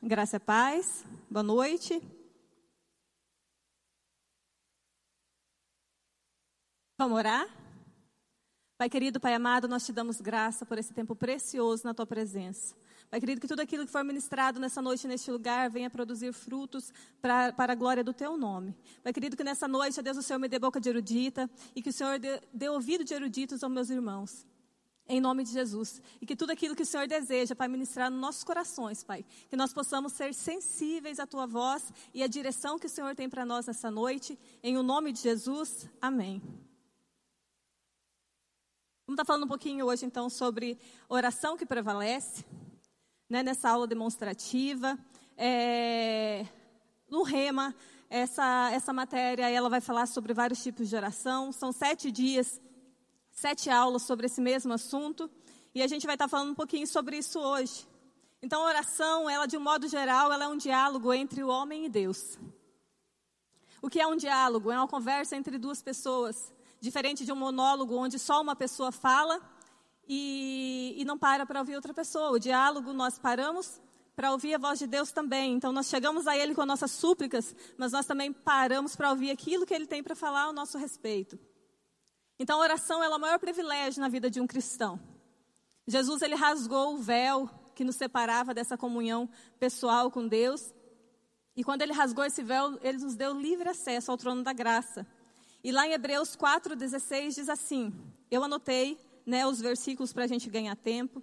Graça e paz. Boa noite. Vamos orar? Pai querido, Pai amado, nós te damos graça por esse tempo precioso na tua presença. Pai querido, que tudo aquilo que for ministrado nessa noite, neste lugar, venha produzir frutos pra, para a glória do teu nome. Pai querido, que nessa noite, Deus, o Senhor me dê boca de erudita e que o Senhor dê, dê ouvido de eruditos aos meus irmãos em nome de Jesus. E que tudo aquilo que o Senhor deseja, Pai, ministrar nos nossos corações, Pai. Que nós possamos ser sensíveis à Tua voz e à direção que o Senhor tem para nós nessa noite. Em o nome de Jesus, amém. Vamos estar falando um pouquinho hoje, então, sobre oração que prevalece, né, nessa aula demonstrativa. É, no Rema, essa, essa matéria, ela vai falar sobre vários tipos de oração. São sete dias sete aulas sobre esse mesmo assunto e a gente vai estar falando um pouquinho sobre isso hoje. Então, a oração, ela de um modo geral, ela é um diálogo entre o homem e Deus. O que é um diálogo? É uma conversa entre duas pessoas, diferente de um monólogo onde só uma pessoa fala e, e não para para ouvir outra pessoa. O diálogo nós paramos para ouvir a voz de Deus também. Então, nós chegamos a Ele com nossas súplicas, mas nós também paramos para ouvir aquilo que Ele tem para falar ao nosso respeito. Então a oração é o maior privilégio na vida de um cristão. Jesus ele rasgou o véu que nos separava dessa comunhão pessoal com Deus. E quando ele rasgou esse véu, ele nos deu livre acesso ao trono da graça. E lá em Hebreus 4,16 diz assim: eu anotei né, os versículos para a gente ganhar tempo.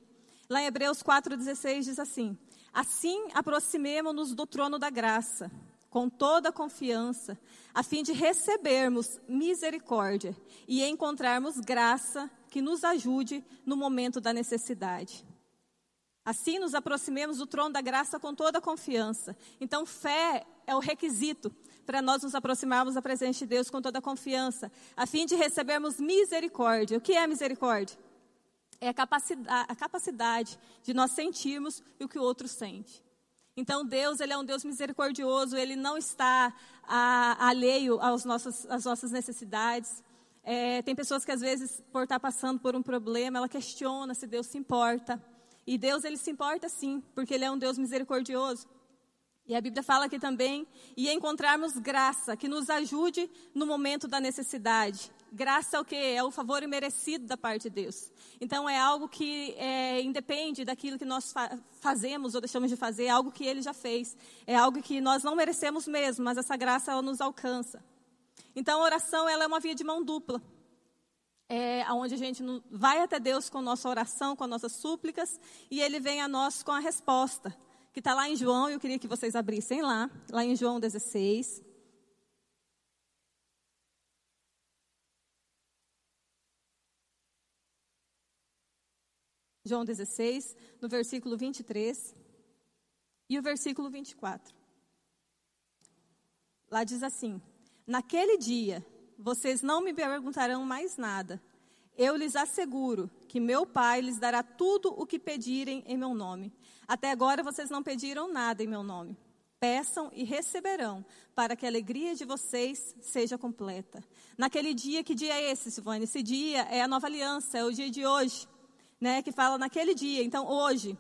Lá em Hebreus 4,16 diz assim: Assim aproximemo-nos do trono da graça com toda confiança, a fim de recebermos misericórdia e encontrarmos graça que nos ajude no momento da necessidade. Assim nos aproximemos do trono da graça com toda confiança. Então, fé é o requisito para nós nos aproximarmos da presença de Deus com toda confiança, a fim de recebermos misericórdia. O que é misericórdia? É a capacidade, a capacidade de nós sentirmos o que o outro sente. Então Deus, ele é um Deus misericordioso, ele não está a, alheio aos nossos, às nossas necessidades. É, tem pessoas que às vezes, por estar passando por um problema, ela questiona se Deus se importa. E Deus, ele se importa sim, porque ele é um Deus misericordioso. E a Bíblia fala aqui também, e encontrarmos graça que nos ajude no momento da necessidade. Graça é o que? É o favor imerecido da parte de Deus. Então é algo que é, independe daquilo que nós fa fazemos ou deixamos de fazer, é algo que Ele já fez. É algo que nós não merecemos mesmo, mas essa graça ela nos alcança. Então a oração ela é uma via de mão dupla. É onde a gente vai até Deus com nossa oração, com nossas súplicas, e Ele vem a nós com a resposta que está lá em João, eu queria que vocês abrissem lá, lá em João 16. João 16, no versículo 23 e o versículo 24. Lá diz assim: Naquele dia vocês não me perguntarão mais nada. Eu lhes asseguro que meu Pai lhes dará tudo o que pedirem em meu nome. Até agora vocês não pediram nada em meu nome. Peçam e receberão, para que a alegria de vocês seja completa. Naquele dia, que dia é esse, Silvane? Esse dia é a nova aliança, é o dia de hoje, né? Que fala naquele dia. Então, hoje,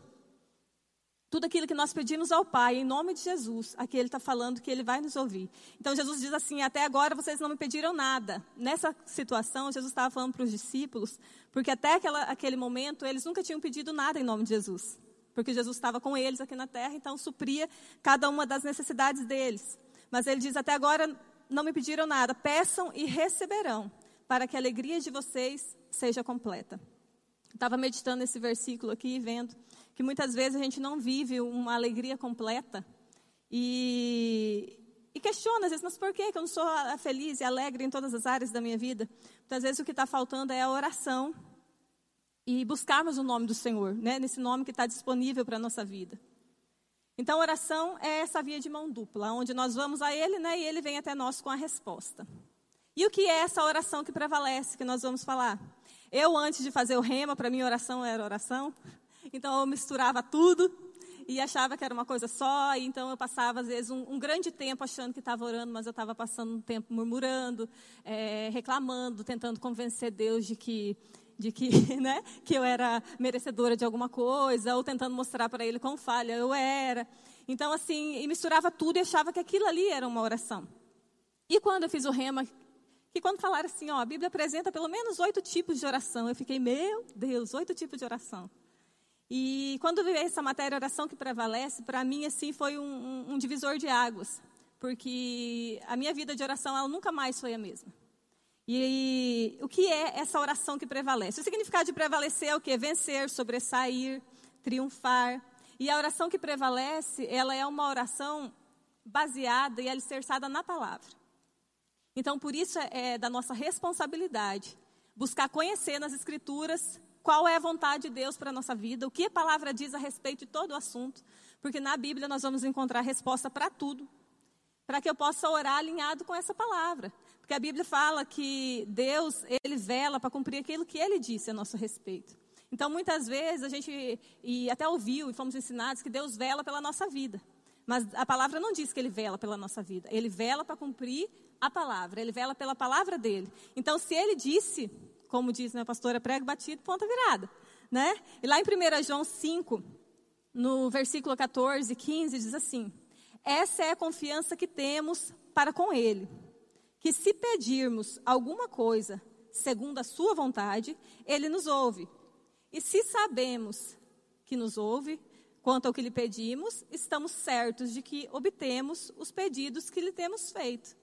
tudo aquilo que nós pedimos ao Pai, em nome de Jesus, aqui Ele está falando que Ele vai nos ouvir. Então Jesus diz assim: Até agora vocês não me pediram nada. Nessa situação, Jesus estava falando para os discípulos, porque até aquela, aquele momento eles nunca tinham pedido nada em nome de Jesus porque Jesus estava com eles aqui na terra, então supria cada uma das necessidades deles. Mas ele diz: Até agora não me pediram nada, peçam e receberão, para que a alegria de vocês seja completa. Estava meditando esse versículo aqui e vendo que muitas vezes a gente não vive uma alegria completa e, e questiona às vezes, mas por que eu não sou feliz e alegre em todas as áreas da minha vida? Muitas vezes o que está faltando é a oração e buscarmos o nome do Senhor, né, nesse nome que está disponível para a nossa vida. Então, oração é essa via de mão dupla, onde nós vamos a Ele né, e Ele vem até nós com a resposta. E o que é essa oração que prevalece, que nós vamos falar? Eu, antes de fazer o rema, para mim, oração era oração. Então, eu misturava tudo e achava que era uma coisa só. E então, eu passava, às vezes, um, um grande tempo achando que estava orando, mas eu estava passando um tempo murmurando, é, reclamando, tentando convencer Deus de que de que, né, que eu era merecedora de alguma coisa, ou tentando mostrar para ele quão falha eu era. Então, assim, e misturava tudo e achava que aquilo ali era uma oração. E quando eu fiz o rema, que quando falaram assim, ó, a Bíblia apresenta pelo menos oito tipos de oração, eu fiquei, meu Deus, oito tipos de oração. E quando vi essa matéria, oração que prevalece, para mim, assim, foi um, um, divisor de águas. Porque a minha vida de oração, ela nunca mais foi a mesma. E, o que é essa oração que prevalece? O significado de prevalecer é o que? Vencer, sobressair, triunfar. E a oração que prevalece, ela é uma oração baseada e alicerçada na palavra. Então, por isso é, é da nossa responsabilidade buscar conhecer nas Escrituras qual é a vontade de Deus para a nossa vida, o que a palavra diz a respeito de todo o assunto, porque na Bíblia nós vamos encontrar resposta para tudo, para que eu possa orar alinhado com essa palavra. Porque a Bíblia fala que Deus, ele vela para cumprir aquilo que ele disse a nosso respeito. Então, muitas vezes a gente e até ouviu e fomos ensinados que Deus vela pela nossa vida. Mas a palavra não diz que ele vela pela nossa vida. Ele vela para cumprir a palavra. Ele vela pela palavra dele. Então, se ele disse, como diz minha pastora, prego batido, ponta virada. Né? E lá em 1 João 5, no versículo 14 e 15, diz assim: Essa é a confiança que temos para com ele que se pedirmos alguma coisa segundo a sua vontade, ele nos ouve. E se sabemos que nos ouve, quanto ao que lhe pedimos, estamos certos de que obtemos os pedidos que lhe temos feito.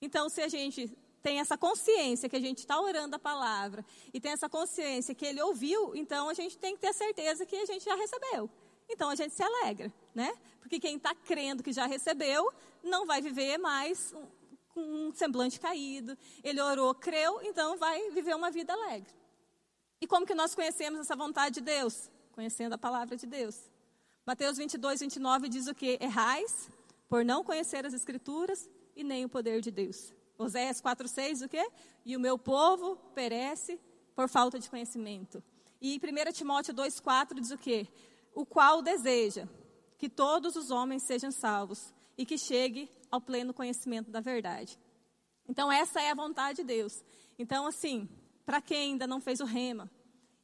Então, se a gente tem essa consciência que a gente está orando a palavra e tem essa consciência que ele ouviu, então a gente tem que ter certeza que a gente já recebeu. Então a gente se alegra, né? Porque quem está crendo que já recebeu não vai viver mais com um semblante caído. Ele orou, creu, então vai viver uma vida alegre. E como que nós conhecemos essa vontade de Deus? Conhecendo a palavra de Deus. Mateus 22, 29 diz o que? Errais por não conhecer as Escrituras e nem o poder de Deus. Oséias 4, 6, o quê? E o meu povo perece por falta de conhecimento. E 1 Timóteo 2, 4 diz o quê? O qual deseja que todos os homens sejam salvos e que chegue ao pleno conhecimento da verdade. Então, essa é a vontade de Deus. Então, assim, para quem ainda não fez o rema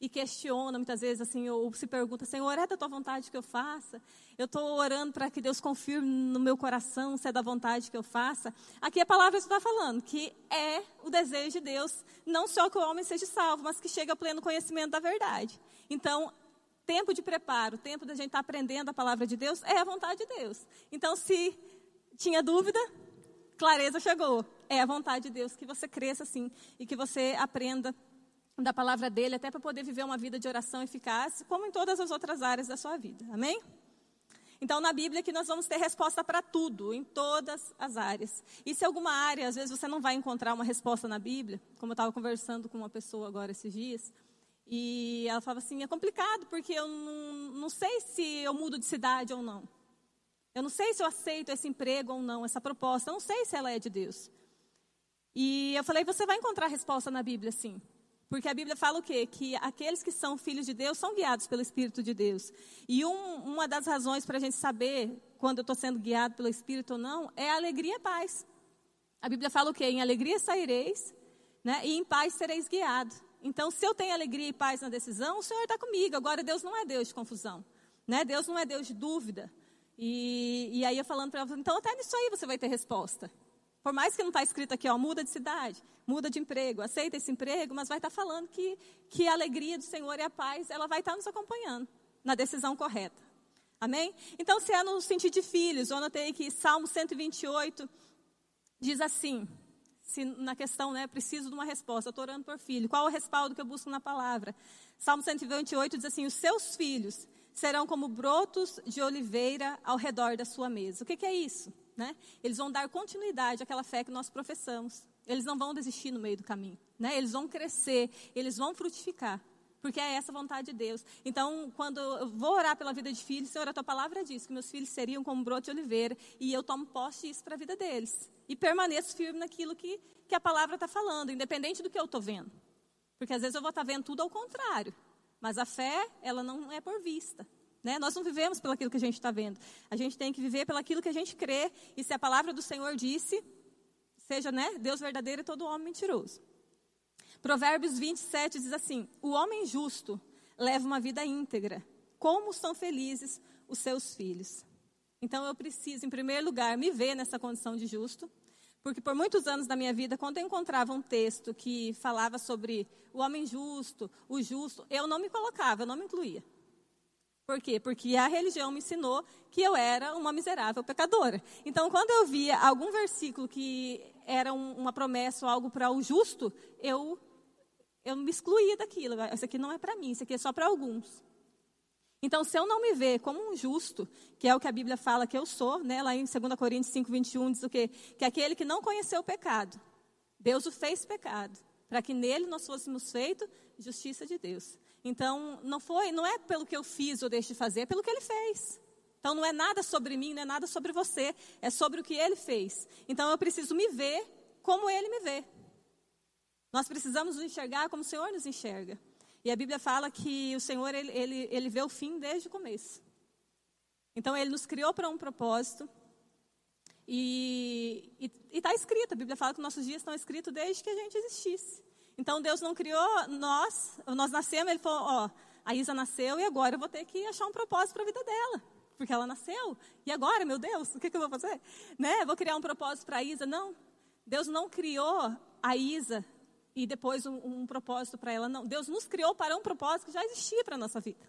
e questiona muitas vezes, assim, ou se pergunta, Senhor, é da tua vontade que eu faça? Eu estou orando para que Deus confirme no meu coração se é da vontade que eu faça. Aqui a palavra está falando que é o desejo de Deus, não só que o homem seja salvo, mas que chegue ao pleno conhecimento da verdade. Então, tempo de preparo, tempo da gente estar tá aprendendo a palavra de Deus, é a vontade de Deus. Então, se tinha dúvida? Clareza chegou. É a vontade de Deus que você cresça assim e que você aprenda da palavra dele até para poder viver uma vida de oração eficaz, como em todas as outras áreas da sua vida. Amém? Então, na Bíblia que nós vamos ter resposta para tudo, em todas as áreas. E se alguma área, às vezes você não vai encontrar uma resposta na Bíblia, como eu estava conversando com uma pessoa agora esses dias, e ela falava assim, é complicado porque eu não, não sei se eu mudo de cidade ou não. Eu não sei se eu aceito esse emprego ou não, essa proposta. Eu não sei se ela é de Deus. E eu falei, você vai encontrar resposta na Bíblia, sim. Porque a Bíblia fala o quê? Que aqueles que são filhos de Deus são guiados pelo Espírito de Deus. E um, uma das razões para a gente saber quando eu estou sendo guiado pelo Espírito ou não é alegria e paz. A Bíblia fala o quê? Em alegria saireis, né? E em paz sereis guiados. Então, se eu tenho alegria e paz na decisão, o Senhor está comigo. Agora, Deus não é Deus de confusão. Né? Deus não é Deus de dúvida. E, e aí eu falando para ela, então até nisso aí você vai ter resposta. Por mais que não está escrito aqui, ó, muda de cidade, muda de emprego, aceita esse emprego, mas vai estar tá falando que, que a alegria do Senhor e a paz, ela vai estar tá nos acompanhando na decisão correta. Amém? Então, se é no sentido de filhos, eu anotei aqui, Salmo 128, diz assim, se na questão, né, preciso de uma resposta, estou orando por filho, qual o respaldo que eu busco na palavra? Salmo 128 diz assim, os seus filhos serão como brotos de oliveira ao redor da sua mesa. O que, que é isso? Né? Eles vão dar continuidade àquela fé que nós professamos. Eles não vão desistir no meio do caminho. Né? Eles vão crescer, eles vão frutificar. Porque é essa a vontade de Deus. Então, quando eu vou orar pela vida de filhos, Senhor, a tua palavra diz que meus filhos seriam como broto de oliveira. E eu tomo posse disso para a vida deles. E permaneço firme naquilo que, que a palavra está falando, independente do que eu estou vendo. Porque às vezes eu vou estar tá vendo tudo ao contrário. Mas a fé, ela não é por vista. Né? Nós não vivemos pelo aquilo que a gente está vendo. A gente tem que viver pelo aquilo que a gente crê. E se a palavra do Senhor disse, seja né, Deus verdadeiro e todo homem mentiroso. Provérbios 27 diz assim: O homem justo leva uma vida íntegra. Como são felizes os seus filhos. Então eu preciso, em primeiro lugar, me ver nessa condição de justo, porque por muitos anos da minha vida, quando eu encontrava um texto que falava sobre o homem justo, o justo, eu não me colocava, eu não me incluía. Por quê? Porque a religião me ensinou que eu era uma miserável pecadora. Então, quando eu via algum versículo que era um, uma promessa ou algo para o justo, eu, eu me excluía daquilo. Isso aqui não é para mim, isso aqui é só para alguns. Então, se eu não me ver como um justo, que é o que a Bíblia fala que eu sou, né? lá em 2 Coríntios 5, 21, diz o quê? Que aquele que não conheceu o pecado, Deus o fez pecado, para que nele nós fôssemos feitos justiça de Deus. Então, não foi, não é pelo que eu fiz ou deixei de fazer, é pelo que ele fez. Então, não é nada sobre mim, não é nada sobre você, é sobre o que ele fez. Então, eu preciso me ver como ele me vê. Nós precisamos nos enxergar como o Senhor nos enxerga. E a Bíblia fala que o Senhor, ele, ele, ele vê o fim desde o começo. Então, Ele nos criou para um propósito. E está escrito, a Bíblia fala que nossos dias estão escritos desde que a gente existisse. Então, Deus não criou nós, nós nascemos, Ele falou, ó, a Isa nasceu e agora eu vou ter que achar um propósito para a vida dela. Porque ela nasceu. E agora, meu Deus, o que, que eu vou fazer? Né? Vou criar um propósito para a Isa? Não. Deus não criou a Isa e depois um, um propósito para ela. Não, Deus nos criou para um propósito que já existia para a nossa vida.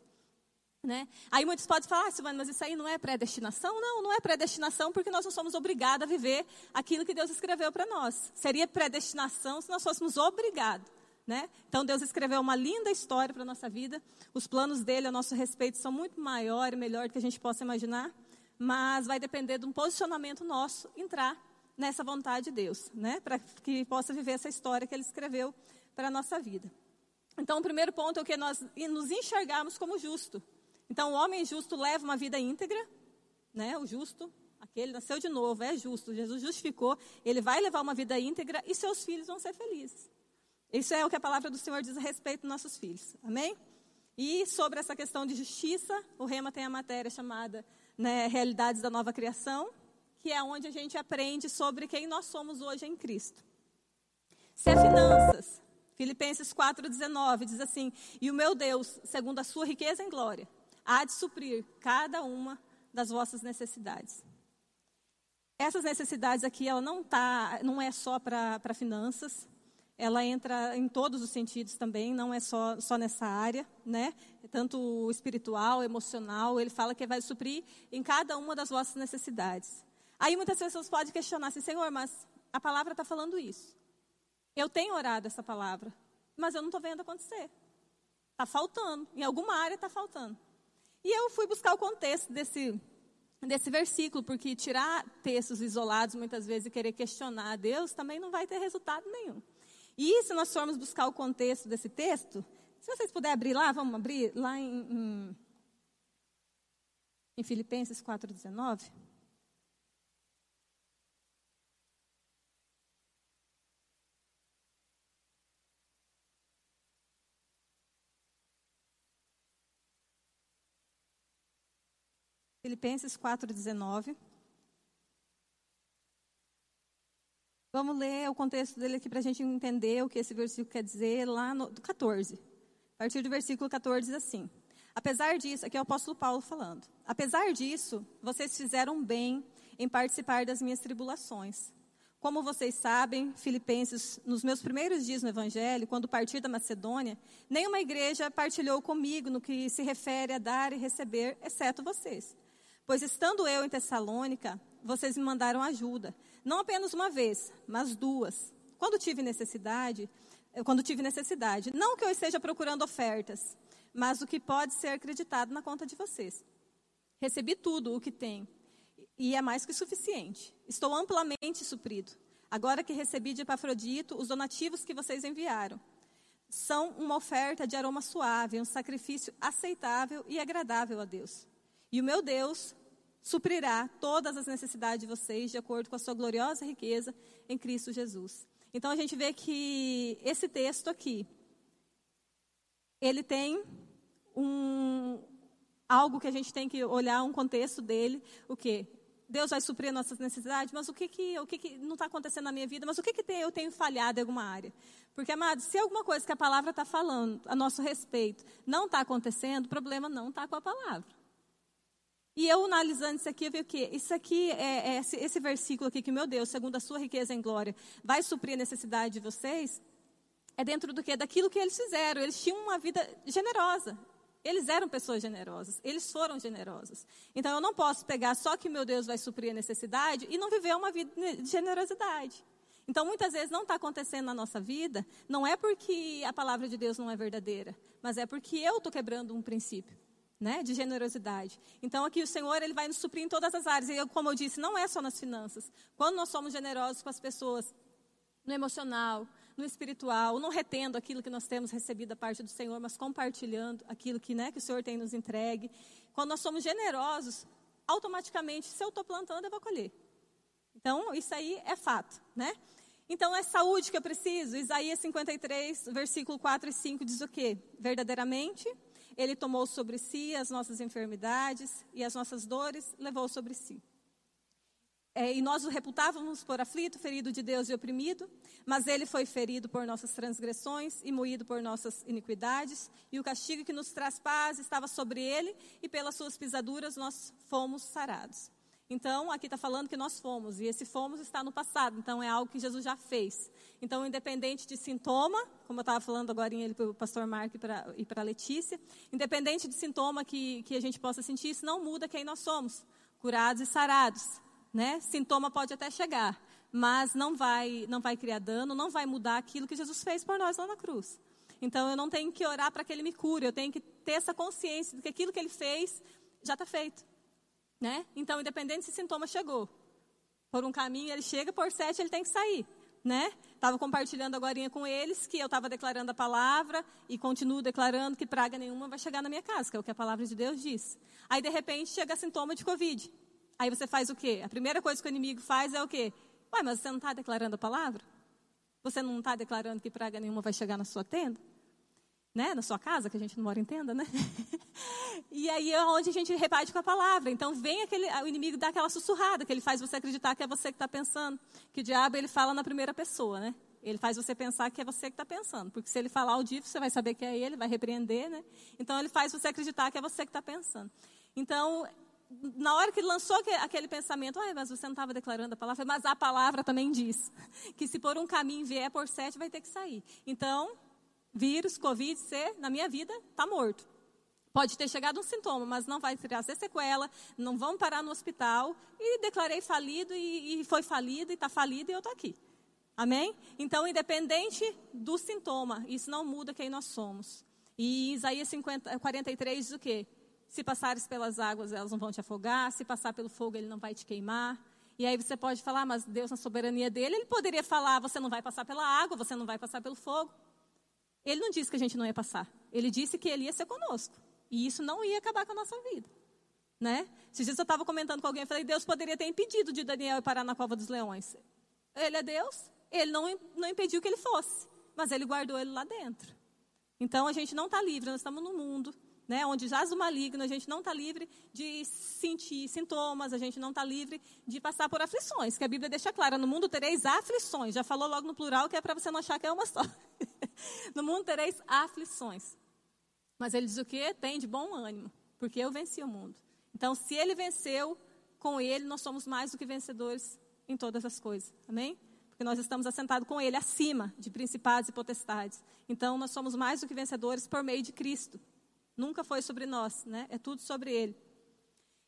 Né? Aí muitos podem falar, ah, Silvana, mas isso aí não é predestinação? Não, não é predestinação porque nós não somos obrigados a viver aquilo que Deus escreveu para nós. Seria predestinação se nós fôssemos obrigados. Né? Então Deus escreveu uma linda história para a nossa vida. Os planos dele a nosso respeito são muito maior e melhor do que a gente possa imaginar. Mas vai depender de um posicionamento nosso entrar nessa vontade de Deus, né? Para que possa viver essa história que ele escreveu para a nossa vida. Então, o primeiro ponto é o que nós nos enxergarmos como justo. Então, o homem justo leva uma vida íntegra, né? O justo, aquele nasceu de novo, é justo. Jesus justificou, ele vai levar uma vida íntegra e seus filhos vão ser felizes. Isso é o que a palavra do Senhor diz a respeito dos nossos filhos. Amém? E sobre essa questão de justiça, o Rema tem a matéria chamada né, Realidades da Nova Criação, que é onde a gente aprende sobre quem nós somos hoje em Cristo. Se é finanças, Filipenses 4,19 diz assim: E o meu Deus, segundo a sua riqueza em glória, há de suprir cada uma das vossas necessidades. Essas necessidades aqui, ela não, tá, não é só para finanças, ela entra em todos os sentidos também, não é só, só nessa área, né? Tanto espiritual, emocional, ele fala que vai suprir em cada uma das vossas necessidades. Aí muitas pessoas podem questionar assim, Senhor, mas a palavra está falando isso. Eu tenho orado essa palavra, mas eu não estou vendo acontecer. Está faltando, em alguma área está faltando. E eu fui buscar o contexto desse, desse versículo, porque tirar textos isolados muitas vezes e querer questionar a Deus também não vai ter resultado nenhum. E se nós formos buscar o contexto desse texto, se vocês puderem abrir lá, vamos abrir lá em, em, em Filipenses 4,19. Filipenses 4,19. Vamos ler o contexto dele aqui para a gente entender o que esse versículo quer dizer lá no 14. A partir do versículo 14 diz assim: Apesar disso, aqui é o apóstolo Paulo falando. Apesar disso, vocês fizeram bem em participar das minhas tribulações. Como vocês sabem, Filipenses, nos meus primeiros dias no Evangelho, quando parti da Macedônia, nenhuma igreja partilhou comigo no que se refere a dar e receber, exceto vocês. Pois estando eu em Tessalônica, vocês me mandaram ajuda, não apenas uma vez, mas duas. Quando tive necessidade, quando tive necessidade, não que eu esteja procurando ofertas, mas o que pode ser acreditado na conta de vocês. Recebi tudo o que tenho e é mais que suficiente. Estou amplamente suprido. Agora que recebi de Epafrodito os donativos que vocês enviaram, são uma oferta de aroma suave, um sacrifício aceitável e agradável a Deus. E o meu Deus suprirá todas as necessidades de vocês de acordo com a sua gloriosa riqueza em Cristo Jesus. Então a gente vê que esse texto aqui, ele tem um algo que a gente tem que olhar um contexto dele, o que Deus vai suprir nossas necessidades, mas o que, que, o que, que não está acontecendo na minha vida? Mas o que, que tem, eu tenho falhado em alguma área? Porque, amados, se alguma coisa que a palavra está falando a nosso respeito não está acontecendo, o problema não está com a palavra. E eu analisando isso aqui, eu vi o quê? Isso aqui, é, é esse, esse, versículo aqui, que meu Deus, segundo a sua riqueza em glória, vai suprir a necessidade de vocês, é dentro do quê? Daquilo que eles fizeram. Eles tinham uma vida generosa. Eles eram pessoas generosas, eles foram generosos. Então eu não posso pegar só que meu Deus vai suprir a necessidade e não viver uma vida de generosidade. Então muitas vezes não está acontecendo na nossa vida, não é porque a palavra de Deus não é verdadeira, mas é porque eu estou quebrando um princípio. Né, de generosidade. Então aqui o Senhor ele vai nos suprir em todas as áreas. E eu, como eu disse, não é só nas finanças. Quando nós somos generosos com as pessoas, no emocional, no espiritual, não retendo aquilo que nós temos recebido da parte do Senhor, mas compartilhando aquilo que, né, que o Senhor tem nos entregue. Quando nós somos generosos, automaticamente, se eu estou plantando, eu vou colher. Então, isso aí é fato, né? Então, é saúde que eu preciso. Isaías 53, versículo 4 e 5 diz o quê? Verdadeiramente, Ele tomou sobre si as nossas enfermidades e as nossas dores levou sobre si. É, e nós o reputávamos por aflito, ferido de Deus e oprimido, mas ele foi ferido por nossas transgressões e moído por nossas iniquidades, e o castigo que nos traz paz estava sobre ele, e pelas suas pisaduras nós fomos sarados. Então, aqui está falando que nós fomos, e esse fomos está no passado, então é algo que Jesus já fez. Então, independente de sintoma, como eu estava falando agora para o pastor Marco e para a Letícia, independente de sintoma que, que a gente possa sentir, isso não muda quem nós somos, curados e sarados né? Sintoma pode até chegar, mas não vai, não vai criar dano, não vai mudar aquilo que Jesus fez por nós lá na cruz. Então eu não tenho que orar para que ele me cure, eu tenho que ter essa consciência de que aquilo que ele fez já está feito. Né? Então, independente se sintoma chegou, por um caminho ele chega, por sete ele tem que sair. Né? Estava compartilhando agora com eles que eu estava declarando a palavra e continuo declarando que praga nenhuma vai chegar na minha casa, que é o que a palavra de Deus diz. Aí, de repente, chega sintoma de Covid. Aí você faz o quê? A primeira coisa que o inimigo faz é o quê? Ué, mas você não está declarando a palavra? Você não está declarando que praga nenhuma vai chegar na sua tenda? Né? Na sua casa, que a gente não mora em tenda, né? e aí é onde a gente rebate com a palavra. Então vem aquele, o inimigo dá aquela sussurrada, que ele faz você acreditar que é você que está pensando. Que o diabo ele fala na primeira pessoa, né? Ele faz você pensar que é você que está pensando. Porque se ele falar audível, você vai saber que é ele, vai repreender, né? Então ele faz você acreditar que é você que está pensando. Então, na hora que lançou aquele pensamento, ah, mas você não estava declarando a palavra, mas a palavra também diz que se por um caminho vier por sete, vai ter que sair. Então, vírus, Covid, C, na minha vida, está morto. Pode ter chegado um sintoma, mas não vai trazer sequela, não vão parar no hospital. E declarei falido, e, e foi falido, e está falido, e eu estou aqui. Amém? Então, independente do sintoma, isso não muda quem nós somos. E Isaías 50, 43 diz o quê? Se passares pelas águas, elas não vão te afogar. Se passar pelo fogo, ele não vai te queimar. E aí você pode falar, mas Deus, na soberania dele, ele poderia falar: você não vai passar pela água, você não vai passar pelo fogo. Ele não disse que a gente não ia passar. Ele disse que ele ia ser conosco. E isso não ia acabar com a nossa vida. Né? Esses dias eu estava comentando com alguém, eu falei, Deus poderia ter impedido de Daniel parar na cova dos leões. Ele é Deus, ele não, não impediu que ele fosse, mas ele guardou ele lá dentro. Então a gente não está livre, nós estamos no mundo, né, onde jaz o maligno, a gente não está livre de sentir sintomas, a gente não está livre de passar por aflições, que a Bíblia deixa clara, no mundo tereis aflições, já falou logo no plural, que é para você não achar que é uma só. no mundo tereis aflições. Mas ele diz o quê? Tem de bom ânimo, porque eu venci o mundo. Então, se ele venceu, com ele nós somos mais do que vencedores em todas as coisas. Amém? Porque nós estamos assentados com ele acima de principados e potestades. Então, nós somos mais do que vencedores por meio de Cristo. Nunca foi sobre nós, né? É tudo sobre Ele.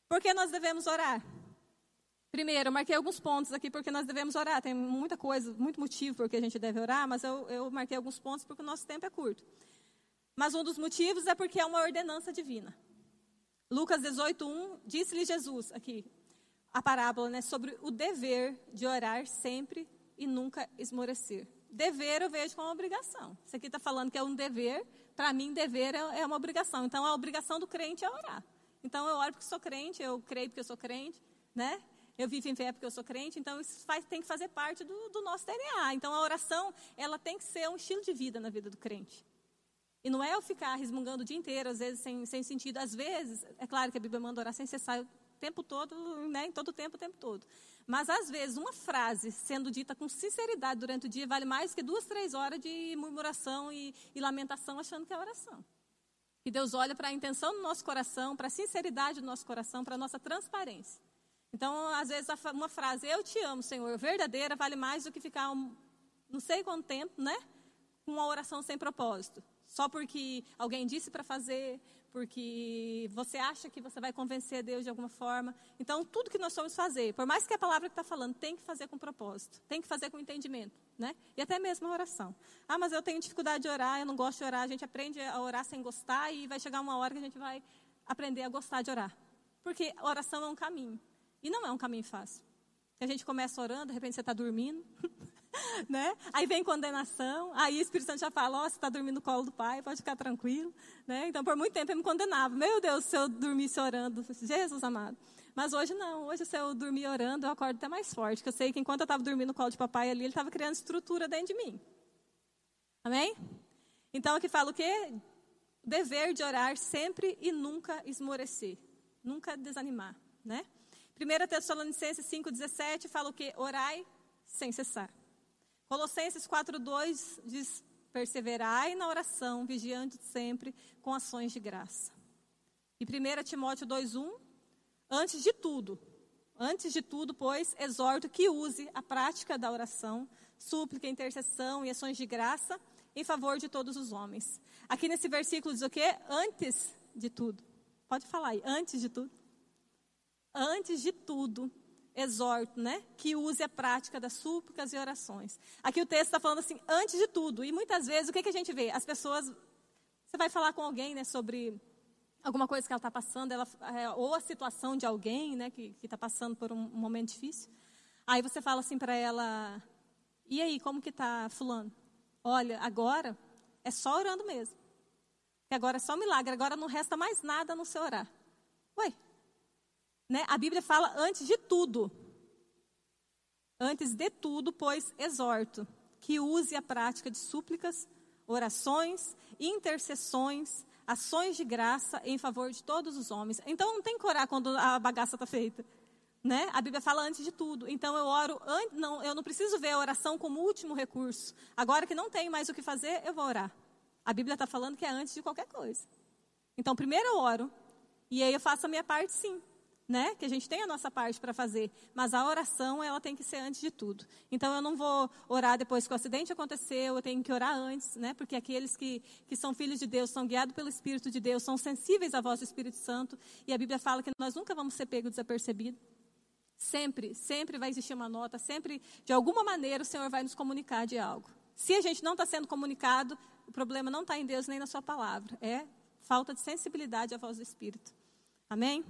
Por que nós devemos orar? Primeiro, eu marquei alguns pontos aqui porque nós devemos orar. Tem muita coisa, muito motivo por que a gente deve orar, mas eu, eu marquei alguns pontos porque o nosso tempo é curto. Mas um dos motivos é porque é uma ordenança divina. Lucas 18:1 disse-lhe Jesus aqui a parábola, né, sobre o dever de orar sempre e nunca esmorecer. Dever eu vejo como obrigação. Isso aqui está falando que é um dever para mim, dever é, é uma obrigação. Então, a obrigação do crente é orar. Então, eu oro porque sou crente, eu creio porque eu sou crente, né? Eu vivo em fé porque eu sou crente, então isso faz, tem que fazer parte do, do, nosso DNA. Então, a oração, ela tem que ser um estilo de vida na vida do crente. E não é eu ficar resmungando o dia inteiro, às vezes sem, sem sentido. Às vezes, é claro que a Bíblia manda orar sem cessar, tempo todo, né, em todo tempo, o tempo todo. Mas, às vezes, uma frase sendo dita com sinceridade durante o dia vale mais que duas, três horas de murmuração e, e lamentação achando que é oração. Que Deus olha para a intenção do nosso coração, para a sinceridade do nosso coração, para a nossa transparência. Então, às vezes, uma frase, eu te amo, Senhor, verdadeira, vale mais do que ficar um, não sei quanto tempo, né? Com uma oração sem propósito. Só porque alguém disse para fazer, porque você acha que você vai convencer Deus de alguma forma. Então, tudo que nós somos fazer, por mais que a palavra que está falando, tem que fazer com propósito, tem que fazer com entendimento, né? E até mesmo a oração. Ah, mas eu tenho dificuldade de orar, eu não gosto de orar. A gente aprende a orar sem gostar e vai chegar uma hora que a gente vai aprender a gostar de orar. Porque oração é um caminho. E não é um caminho fácil. A gente começa orando, de repente você está dormindo. né? Aí vem condenação, aí o Espírito Santo já fala, ó, oh, você está dormindo no colo do Pai, pode ficar tranquilo, né? Então, por muito tempo eu me condenava. Meu Deus, se eu dormisse orando, Jesus amado. Mas hoje não, hoje se eu dormir orando, eu acordo até mais forte, porque eu sei que enquanto eu estava dormindo no colo de papai ali, ele estava criando estrutura dentro de mim. Amém? Então, aqui fala o quê? Dever de orar sempre e nunca esmorecer, nunca desanimar, né? 1 Tessalonicenses 5,17 fala o quê? Orai sem cessar. Colossenses 4:2 diz: "Perseverai na oração, vigiando sempre com ações de graça". E 1 Timóteo 2:1, antes de tudo, antes de tudo, pois, exorto que use a prática da oração, súplica, intercessão e ações de graça em favor de todos os homens. Aqui nesse versículo diz o quê? Antes de tudo. Pode falar aí, antes de tudo. Antes de tudo, exorto, né? Que use a prática das súplicas e orações. Aqui o texto está falando assim, antes de tudo. E muitas vezes, o que, que a gente vê? As pessoas. Você vai falar com alguém, né, sobre alguma coisa que ela está passando, ela, é, ou a situação de alguém, né, que está passando por um, um, momento difícil. Aí você fala assim para ela: e aí, como que está Fulano? Olha, agora é só orando mesmo. Agora é só milagre, agora não resta mais nada no seu orar. Ué, né? A Bíblia fala antes de tudo. Antes de tudo, pois, exorto que use a prática de súplicas, orações, intercessões, ações de graça em favor de todos os homens. Então não tem que orar quando a bagaça está feita. Né? A Bíblia fala antes de tudo. Então eu oro, não, eu não preciso ver a oração como último recurso. Agora que não tenho mais o que fazer, eu vou orar. A Bíblia está falando que é antes de qualquer coisa. Então primeiro eu oro, e aí eu faço a minha parte sim né? Que a gente tem a nossa parte para fazer, mas a oração ela tem que ser antes de tudo. Então eu não vou orar depois que o acidente aconteceu, eu tenho que orar antes, né? Porque aqueles que, que são filhos de Deus, são guiados pelo Espírito de Deus, são sensíveis à voz do Espírito Santo, e a Bíblia fala que nós nunca vamos ser pegos desapercebidos. Sempre, sempre vai existir uma nota, sempre, de alguma maneira, o Senhor vai nos comunicar de algo. Se a gente não está sendo comunicado, o problema não está em Deus nem na Sua palavra, é falta de sensibilidade à voz do Espírito. Amém?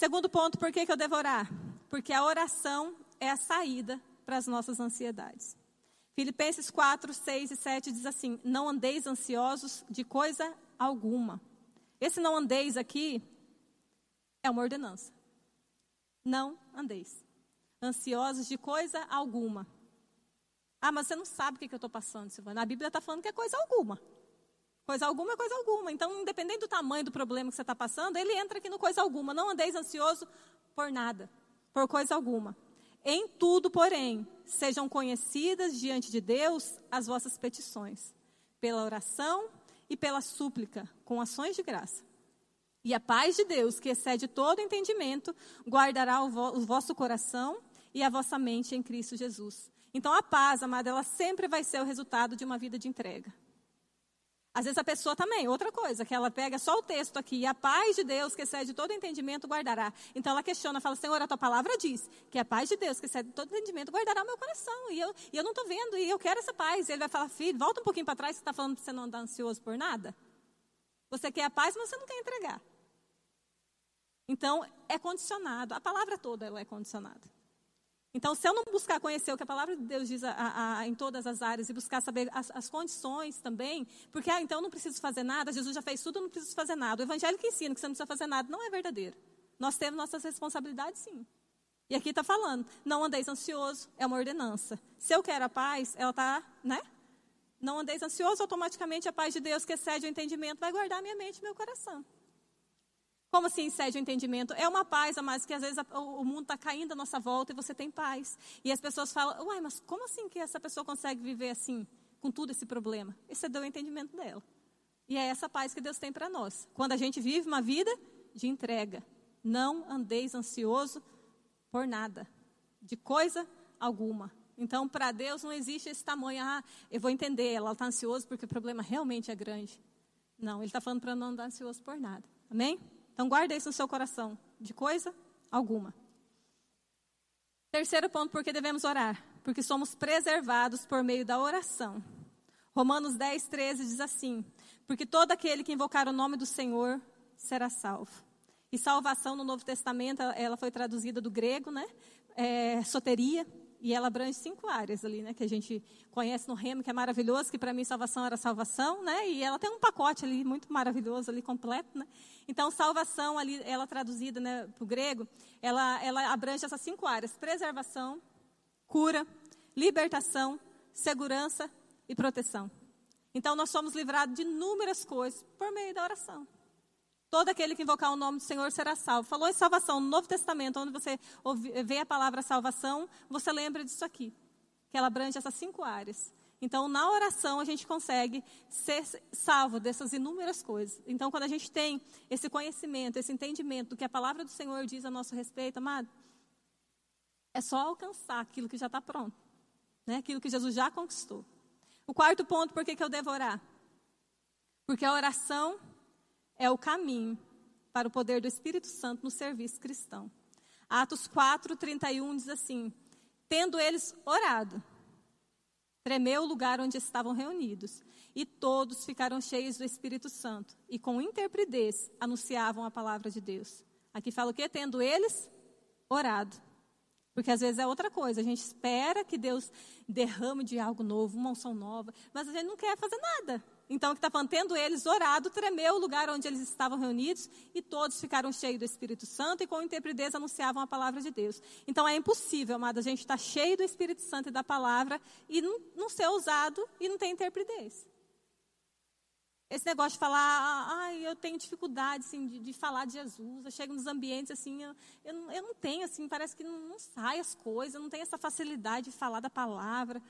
Segundo ponto, por que, que eu devo orar? Porque a oração é a saída para as nossas ansiedades. Filipenses 4, 6 e 7 diz assim: Não andeis ansiosos de coisa alguma. Esse não andeis aqui é uma ordenança. Não andeis ansiosos de coisa alguma. Ah, mas você não sabe o que, que eu estou passando, Silvana. A Bíblia está falando que é coisa alguma. Coisa alguma é coisa alguma. Então, independente do tamanho do problema que você está passando, ele entra aqui no coisa alguma. Não andeis ansioso por nada, por coisa alguma. Em tudo, porém, sejam conhecidas diante de Deus as vossas petições, pela oração e pela súplica, com ações de graça. E a paz de Deus, que excede todo entendimento, guardará o, vo o vosso coração e a vossa mente em Cristo Jesus. Então, a paz, amada, ela sempre vai ser o resultado de uma vida de entrega. Às vezes a pessoa também, outra coisa, que ela pega só o texto aqui, e a paz de Deus, que excede todo entendimento, guardará. Então ela questiona, fala, Senhor, a tua palavra diz que a paz de Deus, que excede todo entendimento, guardará meu coração. E eu, e eu não estou vendo, e eu quero essa paz. E ele vai falar, filho, volta um pouquinho para trás, você está falando que você não anda ansioso por nada? Você quer a paz, mas você não quer entregar. Então, é condicionado. A palavra toda ela é condicionada. Então, se eu não buscar conhecer o que a palavra de Deus diz a, a, a, em todas as áreas e buscar saber as, as, condições também, porque, ah, então eu não preciso fazer nada, Jesus já fez tudo, eu não preciso fazer nada. O evangelho que ensina que você não precisa fazer nada não é verdadeiro. Nós temos nossas responsabilidades, sim. E aqui está falando, não andeis ansioso, é uma ordenança. Se eu quero a paz, ela está, né? Não andeis ansioso, automaticamente a paz de Deus, que excede o entendimento, vai guardar minha mente e meu coração. Como assim excede o entendimento? É uma paz, mas que às vezes o mundo está caindo à nossa volta e você tem paz. E as pessoas falam, uai, mas como assim que essa pessoa consegue viver assim, com tudo esse problema? Excedeu o entendimento dela. E é essa paz que Deus tem para nós. Quando a gente vive uma vida de entrega. Não andeis ansioso por nada, de coisa alguma. Então, para Deus não existe esse tamanho, ah, eu vou entender, ela está ansiosa porque o problema realmente é grande. Não, Ele está falando para não andar ansioso por nada. Amém? Então, guarda isso no seu coração, de coisa alguma. Terceiro ponto, por que devemos orar? Porque somos preservados por meio da oração. Romanos 10, 13 diz assim: Porque todo aquele que invocar o nome do Senhor será salvo. E salvação no Novo Testamento, ela foi traduzida do grego, né? É, soteria, e ela abrange cinco áreas ali, né? Que a gente conhece no Remo, que é maravilhoso, que para mim salvação era salvação, né? E ela tem um pacote ali muito maravilhoso ali, completo, né? Então, salvação ali, ela traduzida né, para o grego, ela, ela abrange essas cinco áreas. Preservação, cura, libertação, segurança e proteção. Então, nós somos livrados de inúmeras coisas por meio da oração. Todo aquele que invocar o nome do Senhor será salvo. Falou em salvação no Novo Testamento, onde você vê a palavra salvação, você lembra disso aqui, que ela abrange essas cinco áreas. Então, na oração, a gente consegue ser salvo dessas inúmeras coisas. Então, quando a gente tem esse conhecimento, esse entendimento do que a palavra do Senhor diz a nosso respeito, amado, é só alcançar aquilo que já está pronto, né? aquilo que Jesus já conquistou. O quarto ponto, por que, que eu devo orar? Porque a oração é o caminho para o poder do Espírito Santo no serviço cristão. Atos 4, 31 diz assim: Tendo eles orado, tremeu o lugar onde estavam reunidos, e todos ficaram cheios do Espírito Santo, e com interpretez anunciavam a palavra de Deus. Aqui fala o quê? Tendo eles orado. Porque às vezes é outra coisa, a gente espera que Deus derrame de algo novo, uma unção nova, mas a gente não quer fazer nada. Então, o que está falando, tendo eles orado, tremeu o lugar onde eles estavam reunidos e todos ficaram cheios do Espírito Santo e com intrepidez anunciavam a palavra de Deus. Então, é impossível, amado, a gente estar tá cheio do Espírito Santo e da palavra e não, não ser ousado e não ter intrepidez. Esse negócio de falar, ai, eu tenho dificuldade assim, de, de, falar de Jesus. Eu chego nos ambientes assim, eu, eu, não, eu não tenho, assim, parece que não, não sai as coisas, eu não tenho essa facilidade de falar da palavra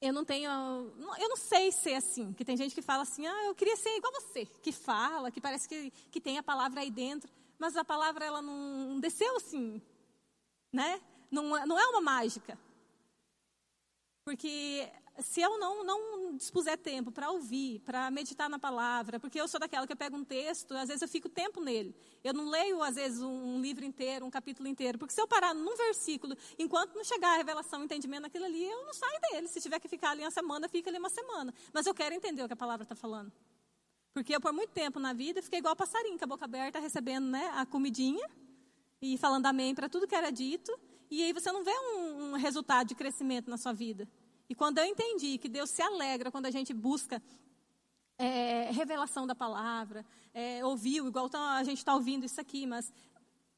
eu não tenho, eu não sei ser assim, que tem gente que fala assim, ah, eu queria ser igual você, que fala, que parece que, que tem a palavra aí dentro, mas a palavra ela não desceu assim, né? Não, não é uma mágica. Porque se eu não, não dispuser tempo para ouvir, para meditar na palavra, porque eu sou daquela que eu pego um texto, às vezes eu fico tempo nele. Eu não leio, às vezes, um livro inteiro, um capítulo inteiro, porque se eu parar num versículo, enquanto não chegar a revelação, o entendimento naquilo ali, eu não saio dele. Se tiver que ficar ali uma semana, fica ali uma semana. Mas eu quero entender o que a palavra está falando. Porque eu, por muito tempo na vida, fiquei igual passarinho, com a boca aberta, recebendo né, a comidinha e falando amém para tudo que era dito. E aí você não vê um, um resultado de crescimento na sua vida. E quando eu entendi que Deus se alegra quando a gente busca é, revelação da palavra, é, ouviu, igual tá, a gente está ouvindo isso aqui, mas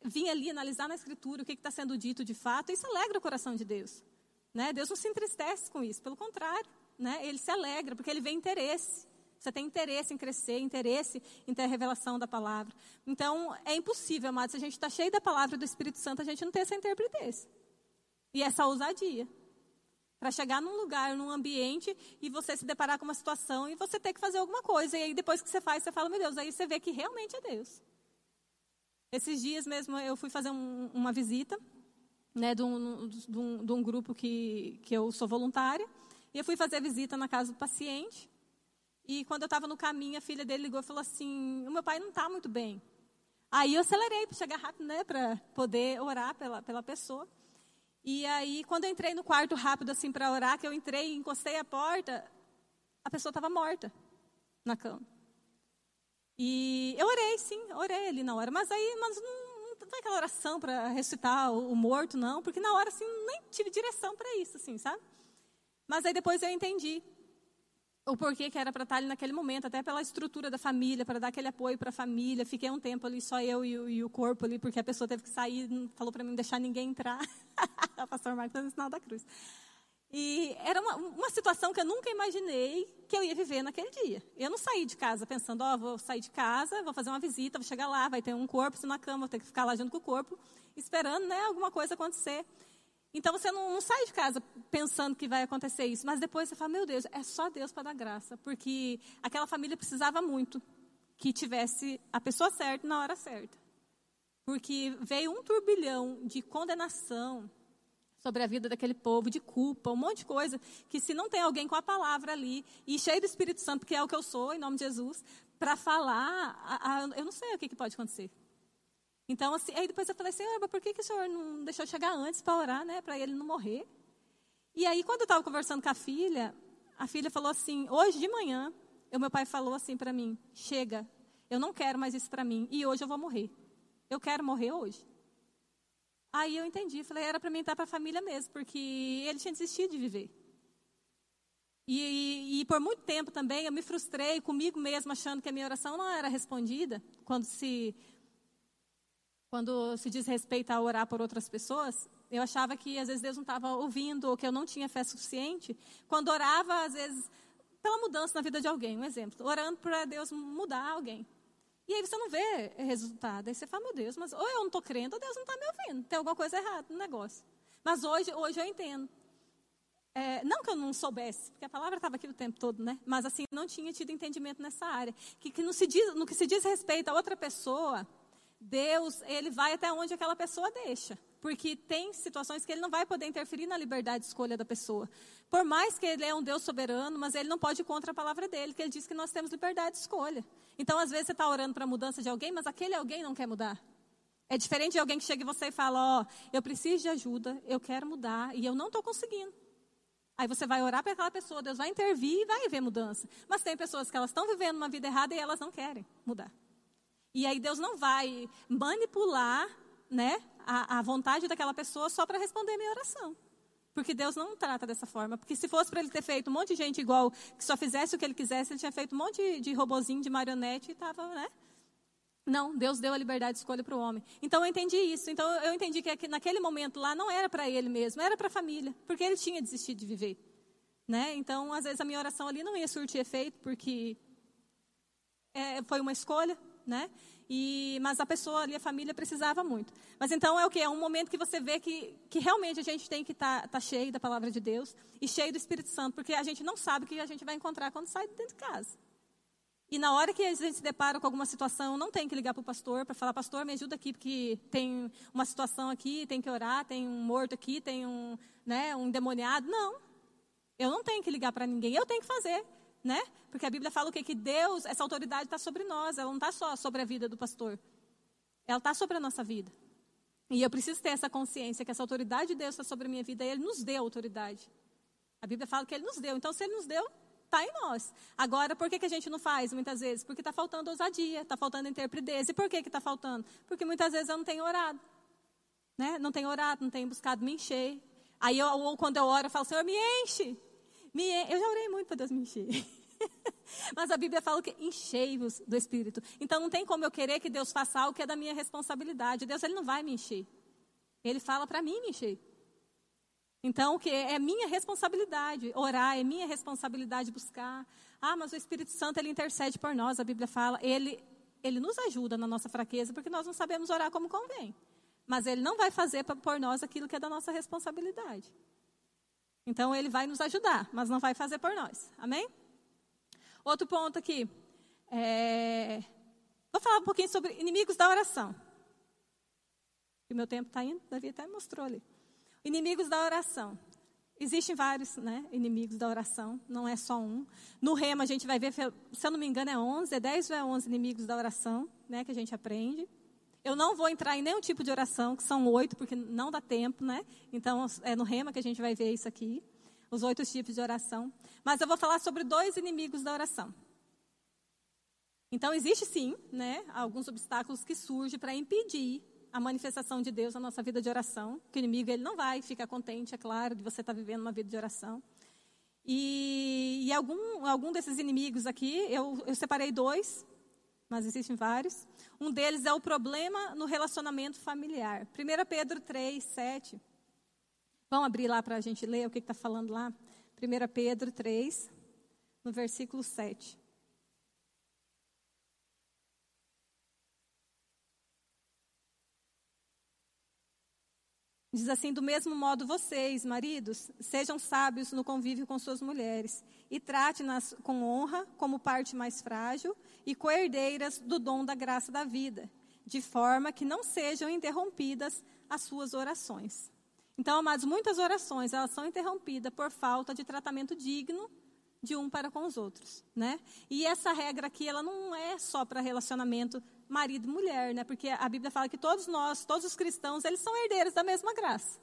vir ali analisar na Escritura o que está sendo dito de fato, isso alegra o coração de Deus. Né? Deus não se entristece com isso, pelo contrário, né? ele se alegra, porque ele vê interesse. Você tem interesse em crescer, interesse em ter a revelação da palavra. Então, é impossível, amados, se a gente está cheio da palavra do Espírito Santo, a gente não ter essa interpretez. E essa ousadia. Para chegar num lugar, num ambiente e você se deparar com uma situação e você ter que fazer alguma coisa. E aí depois que você faz, você fala, meu Deus, aí você vê que realmente é Deus. Esses dias mesmo eu fui fazer um, uma visita né, de, um, de, um, de um grupo que, que eu sou voluntária. E eu fui fazer a visita na casa do paciente. E quando eu estava no caminho, a filha dele ligou e falou assim: o meu pai não está muito bem. Aí eu acelerei para chegar rápido, né, para poder orar pela, pela pessoa. E aí, quando eu entrei no quarto rápido assim para orar, que eu entrei e encostei a porta, a pessoa estava morta na cama. E eu orei, sim, orei ali na hora, mas aí mas não, não aquela oração para ressuscitar o, o, morto, não, porque na hora assim nem tive direção para isso, assim, sabe? Mas aí depois eu entendi o porquê que era para estar ali naquele momento, até pela estrutura da família, para dar aquele apoio para a família. Fiquei um tempo ali, só eu e o, e o corpo ali, porque a pessoa teve que sair, falou para mim não deixar ninguém entrar. o pastor Marcos fazendo sinal da cruz. E era uma, uma situação que eu nunca imaginei que eu ia viver naquele dia. Eu não saí de casa pensando, ó, oh, vou sair de casa, vou fazer uma visita, vou chegar lá, vai ter um corpo na cama, vou ter que ficar lá junto com o corpo, esperando né, alguma coisa acontecer. Então você não, não, sai de casa pensando que vai acontecer isso, mas depois você fala, meu Deus, é só Deus para dar graça, porque aquela família precisava muito que tivesse a pessoa certa na hora certa. Porque veio um turbilhão de condenação, sobre a vida daquele povo, de culpa, um monte de coisa, que se não tem alguém com a palavra ali, e cheio do Espírito Santo, que é o que eu sou, em nome de Jesus, para falar, a, a, eu não sei o que, que pode acontecer. Então, assim, aí depois eu falei, Senhor, mas por que, que o Senhor não deixou chegar antes para orar, né, para ele não morrer? E aí, quando eu estava conversando com a filha, a filha falou assim, hoje de manhã, o meu pai falou assim para mim, chega, eu não quero mais isso para mim, e hoje eu vou morrer. Eu quero morrer hoje. Aí eu entendi, falei, era para mim estar para a família mesmo, porque ele tinha desistido de viver. E, e, e, por muito tempo também eu me frustrei comigo mesma, achando que a minha oração não era respondida, quando se, quando se diz respeito a orar por outras pessoas. Eu achava que às vezes Deus não estava ouvindo, ou que eu não tinha fé suficiente. Quando orava, às vezes, pela mudança na vida de alguém, um exemplo, orando para Deus mudar alguém. E aí você não vê resultado. Aí você fala, meu Deus, mas ou eu não estou crendo, ou Deus não está me ouvindo. Tem alguma coisa errada no negócio. Mas hoje, hoje eu entendo. É, não que eu não soubesse, porque a palavra estava aqui o tempo todo, né? Mas assim, não tinha tido entendimento nessa área. Que, que no, se diz, no que se diz respeito a outra pessoa, Deus, ele vai até onde aquela pessoa deixa. Porque tem situações que ele não vai poder interferir na liberdade de escolha da pessoa. Por mais que ele é um Deus soberano, mas ele não pode ir contra a palavra dele, que ele diz que nós temos liberdade de escolha. Então, às vezes, você está orando para a mudança de alguém, mas aquele alguém não quer mudar. É diferente de alguém que chega em você e fala: Ó, oh, eu preciso de ajuda, eu quero mudar e eu não estou conseguindo. Aí você vai orar para aquela pessoa, Deus vai intervir e vai haver mudança. Mas tem pessoas que elas estão vivendo uma vida errada e elas não querem mudar. E aí Deus não vai manipular né, a, a vontade daquela pessoa só para responder a minha oração. Porque Deus não trata dessa forma. Porque se fosse para ele ter feito um monte de gente igual, que só fizesse o que ele quisesse, ele tinha feito um monte de, de robozinho, de marionete e estava, né? Não, Deus deu a liberdade de escolha para o homem. Então eu entendi isso. Então eu entendi que naquele momento lá não era para ele mesmo, era para a família, porque ele tinha desistido de viver. Né? Então, às vezes a minha oração ali não ia surtir efeito, porque é, foi uma escolha, né? E, mas a pessoa ali, a família, precisava muito. Mas então é o que? É um momento que você vê que, que realmente a gente tem que estar tá, tá cheio da palavra de Deus e cheio do Espírito Santo, porque a gente não sabe o que a gente vai encontrar quando sai de dentro de casa. E na hora que a gente se depara com alguma situação, não tem que ligar para o pastor para falar, pastor, me ajuda aqui, porque tem uma situação aqui, tem que orar, tem um morto aqui, tem um, né, um endemoniado. Não. Eu não tenho que ligar para ninguém, eu tenho que fazer né? Porque a Bíblia fala o quê? Que Deus, essa autoridade está sobre nós, ela não está só sobre a vida do pastor. Ela está sobre a nossa vida. E eu preciso ter essa consciência que essa autoridade de Deus está sobre a minha vida e Ele nos deu autoridade. A Bíblia fala que Ele nos deu. Então, se Ele nos deu, está em nós. Agora, por que, que a gente não faz muitas vezes? Porque está faltando ousadia, está faltando interpretez. E por que está faltando? Porque muitas vezes eu não tenho orado. Né? Não tenho orado, não tenho buscado me encher. Aí, eu, ou quando eu oro, eu falo, Senhor, me enche. Me, eu já orei muito para Deus me encher. Mas a Bíblia fala que enchei-vos do Espírito. Então não tem como eu querer que Deus faça algo que é da minha responsabilidade. Deus ele não vai me encher. Ele fala para mim me encher. Então, que é minha responsabilidade orar, é minha responsabilidade buscar. Ah, mas o Espírito Santo ele intercede por nós, a Bíblia fala, ele ele nos ajuda na nossa fraqueza, porque nós não sabemos orar como convém. Mas ele não vai fazer por nós aquilo que é da nossa responsabilidade. Então ele vai nos ajudar, mas não vai fazer por nós. Amém? Outro ponto aqui. É... Vou falar um pouquinho sobre inimigos da oração. O meu tempo está indo, Davi até mostrou ali. Inimigos da oração. Existem vários né, inimigos da oração, não é só um. No rema a gente vai ver, se eu não me engano, é 11, é 10 ou é 11 inimigos da oração né, que a gente aprende. Eu não vou entrar em nenhum tipo de oração, que são oito, porque não dá tempo, né? Então, é no rema que a gente vai ver isso aqui, os oito tipos de oração. Mas eu vou falar sobre dois inimigos da oração. Então, existe sim, né, alguns obstáculos que surgem para impedir a manifestação de Deus na nossa vida de oração. Que o inimigo ele não vai ficar contente, é claro, de você estar vivendo uma vida de oração. E, e algum, algum desses inimigos aqui, eu, eu separei dois mas existem vários. Um deles é o problema no relacionamento familiar. 1 Pedro 3, 7. Vamos abrir lá para a gente ler o que está falando lá? 1 Pedro 3, no versículo 7. Diz assim: do mesmo modo, vocês, maridos, sejam sábios no convívio com suas mulheres e trate-nas com honra, como parte mais frágil e coerdeiras do dom da graça da vida, de forma que não sejam interrompidas as suas orações. Então, amados, muitas orações elas são interrompidas por falta de tratamento digno de um para com os outros, né? E essa regra aqui, ela não é só para relacionamento marido e mulher, né? Porque a Bíblia fala que todos nós, todos os cristãos, eles são herdeiros da mesma graça.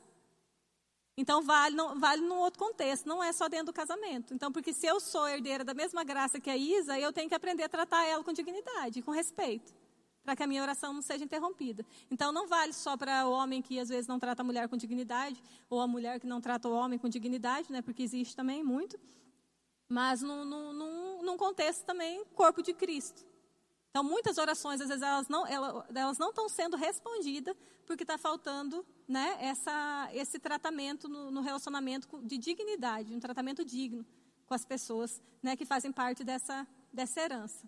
Então vale, não, vale num outro contexto, não é só dentro do casamento. Então, porque se eu sou herdeira da mesma graça que a Isa, eu tenho que aprender a tratar ela com dignidade, com respeito, para que a minha oração não seja interrompida. Então não vale só para o homem que às vezes não trata a mulher com dignidade, ou a mulher que não trata o homem com dignidade, né? Porque existe também muito. Mas num, num, num contexto também corpo de Cristo. Então, muitas orações, às vezes, elas não, elas não estão sendo respondidas porque está faltando né, essa, esse tratamento no, no, relacionamento de dignidade, um tratamento digno com as pessoas né, que fazem parte dessa, dessa herança.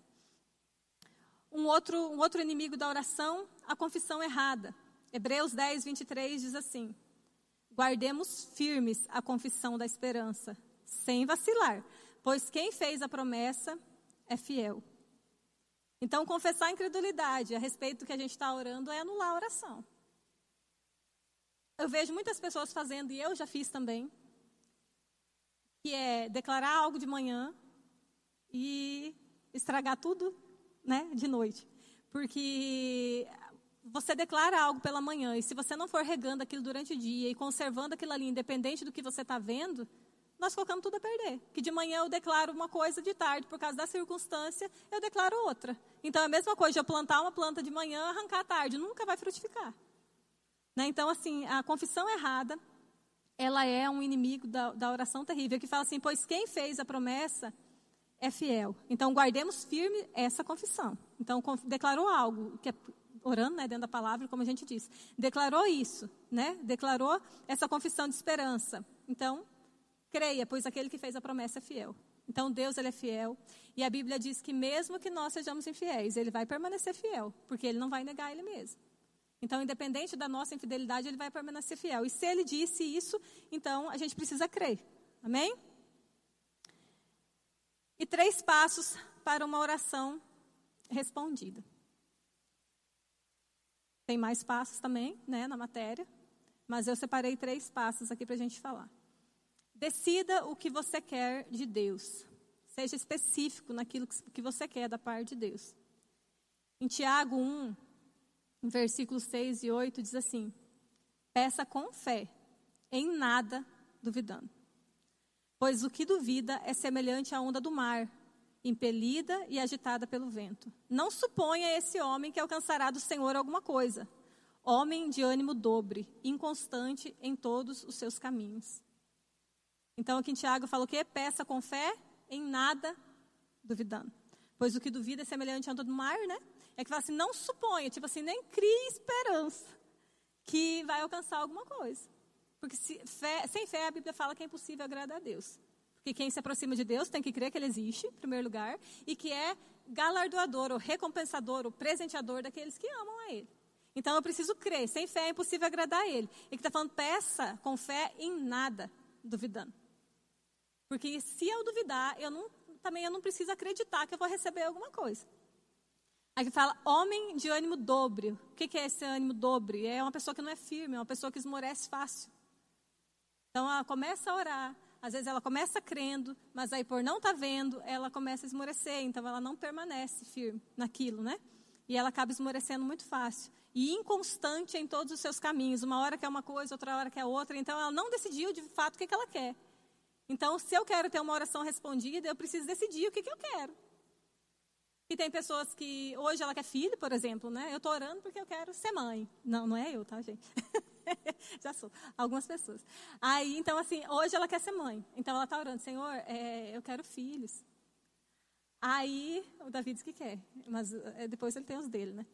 Um outro, um outro inimigo da oração, a confissão errada. Hebreus 10, 23 diz assim: Guardemos firmes a confissão da esperança, sem vacilar, pois quem fez a promessa é fiel. Então, confessar a incredulidade a respeito do que a gente está orando é anular a oração. Eu vejo muitas pessoas fazendo, e eu já fiz também, que é declarar algo de manhã e estragar tudo né, de noite. Porque você declara algo pela manhã, e se você não for regando aquilo durante o dia e conservando aquilo ali, independente do que você está vendo, nós colocamos tudo a perder. Que de manhã eu declaro uma coisa, de tarde, por causa da circunstância, eu declaro outra. Então é a mesma coisa de eu plantar uma planta de manhã, arrancar à tarde, nunca vai frutificar. Né? Então, assim, a confissão errada, ela é um inimigo da, da oração terrível, que fala assim, pois quem fez a promessa é fiel. Então, guardemos firme essa confissão. Então, declarou algo, que é orando né, dentro da palavra, como a gente disse. Declarou isso, né? Declarou essa confissão de esperança. Então, Creia, pois aquele que fez a promessa é fiel. Então Deus ele é fiel e a Bíblia diz que mesmo que nós sejamos infiéis, ele vai permanecer fiel, porque ele não vai negar ele mesmo. Então, independente da nossa infidelidade, ele vai permanecer fiel. E se ele disse isso, então a gente precisa crer. Amém? E três passos para uma oração respondida. Tem mais passos também, né, na matéria, mas eu separei três passos aqui para a gente falar. Decida o que você quer de Deus. Seja específico naquilo que você quer da parte de Deus. Em Tiago 1, versículos 6 e 8, diz assim: Peça com fé, em nada duvidando. Pois o que duvida é semelhante à onda do mar, impelida e agitada pelo vento. Não suponha esse homem que alcançará do Senhor alguma coisa. Homem de ânimo dobre, inconstante em todos os seus caminhos. Então aqui em Tiago fala o quê? Peça com fé, em nada duvidando. Pois o que duvida é semelhante à onda do mar, né? É que fala assim, não suponha, tipo assim, nem crie esperança que vai alcançar alguma coisa. Porque fé, sem fé a Bíblia fala que é impossível agradar a Deus. Porque quem se aproxima de Deus tem que crer que Ele existe, em primeiro lugar, e que é galardoador, ou recompensador, ou presenteador daqueles que amam a Ele. Então eu preciso crer, sem fé é impossível agradar a Ele. E que está falando, peça com fé em nada, duvidando. Porque se eu duvidar, eu não, também eu não preciso acreditar que eu vou receber alguma coisa. Aqui fala homem de ânimo dobre. O que, que é esse ânimo dobre? É uma pessoa que não é firme, é uma pessoa que esmorece fácil. Então ela começa a orar, às vezes ela começa crendo, mas aí por não estar tá vendo, ela começa a esmorecer, então ela não permanece firme naquilo, né? E ela acaba esmorecendo muito fácil. E inconstante em todos os seus caminhos. Uma hora quer uma coisa, outra hora quer outra. Então ela não decidiu de fato o que, que ela quer. Então, se eu quero ter uma oração respondida, eu preciso decidir o que, que eu quero. E tem pessoas que, hoje ela quer filho, por exemplo, né? Eu estou orando porque eu quero ser mãe. Não, não é eu, tá, gente? Já sou. Algumas pessoas. Aí, então, assim, hoje ela quer ser mãe. Então, ela está orando, Senhor, é, eu quero filhos. Aí, o Davi diz que quer. Mas é, depois ele tem os dele, né?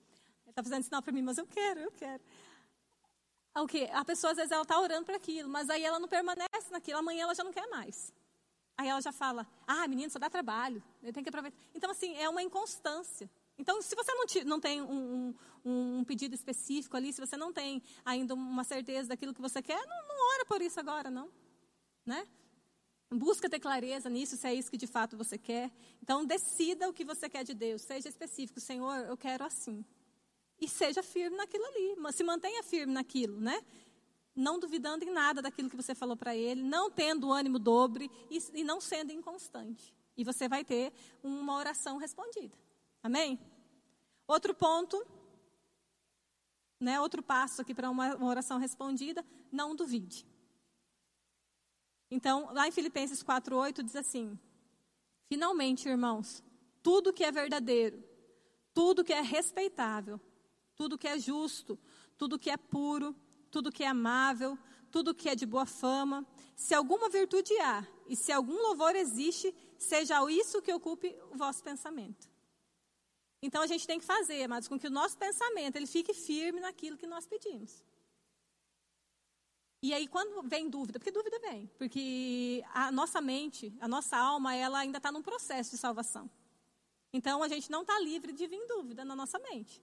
Ele está fazendo sinal para mim, mas eu quero, eu quero. O quê? A pessoa, às vezes, ela está orando para aquilo, mas aí ela não permanece naquilo, amanhã ela já não quer mais. Aí ela já fala, ah, menino, só dá trabalho, eu tenho que aproveitar. Então, assim, é uma inconstância. Então, se você não, te, não tem um, um, um, pedido específico ali, se você não tem ainda uma certeza daquilo que você quer, não, não ora por isso agora, não. Né? Busca ter clareza nisso, se é isso que de fato você quer. Então, decida o que você quer de Deus. Seja específico. Senhor, eu quero assim. E seja firme naquilo ali. Se mantenha firme naquilo, né? Não duvidando em nada daquilo que você falou para ele, não tendo ânimo dobre e, e não sendo inconstante. E você vai ter uma oração respondida. Amém? Outro ponto, né, outro passo aqui para uma, uma oração respondida, não duvide. Então, lá em Filipenses 4:8 diz assim: Finalmente, irmãos, tudo que é verdadeiro, tudo que é respeitável, tudo que é justo, tudo que é puro, tudo que é amável, tudo que é de boa fama, se alguma virtude há e se algum louvor existe, seja isso que ocupe o vosso pensamento. Então a gente tem que fazer, amados, com que o nosso pensamento ele fique firme naquilo que nós pedimos. E aí quando vem dúvida, porque dúvida vem, porque a nossa mente, a nossa alma, ela ainda está num processo de salvação. Então a gente não está livre de vir dúvida na nossa mente.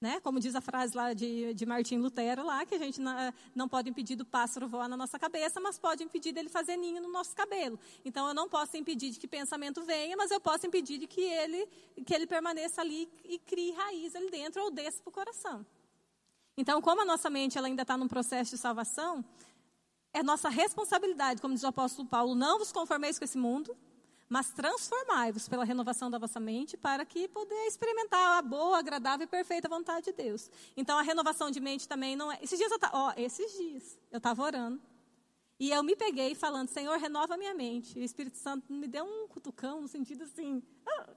Né? Como diz a frase lá de, de Martim Lutero, lá, que a gente não, não pode impedir do pássaro voar na nossa cabeça, mas pode impedir dele fazer ninho no nosso cabelo. Então, eu não posso impedir de que pensamento venha, mas eu posso impedir de que ele, que ele permaneça ali e crie raiz ali dentro ou desça para o coração. Então, como a nossa mente ela ainda está num processo de salvação, é nossa responsabilidade, como diz o apóstolo Paulo, não vos conformeis com esse mundo, mas transformai-vos pela renovação da vossa mente para que poder experimentar a boa, agradável e perfeita vontade de Deus. Então a renovação de mente também não é. Esses dias eu ó, esses dias eu estava orando e eu me peguei falando, Senhor, renova minha mente. E o Espírito Santo me deu um cutucão no sentido assim. Ah.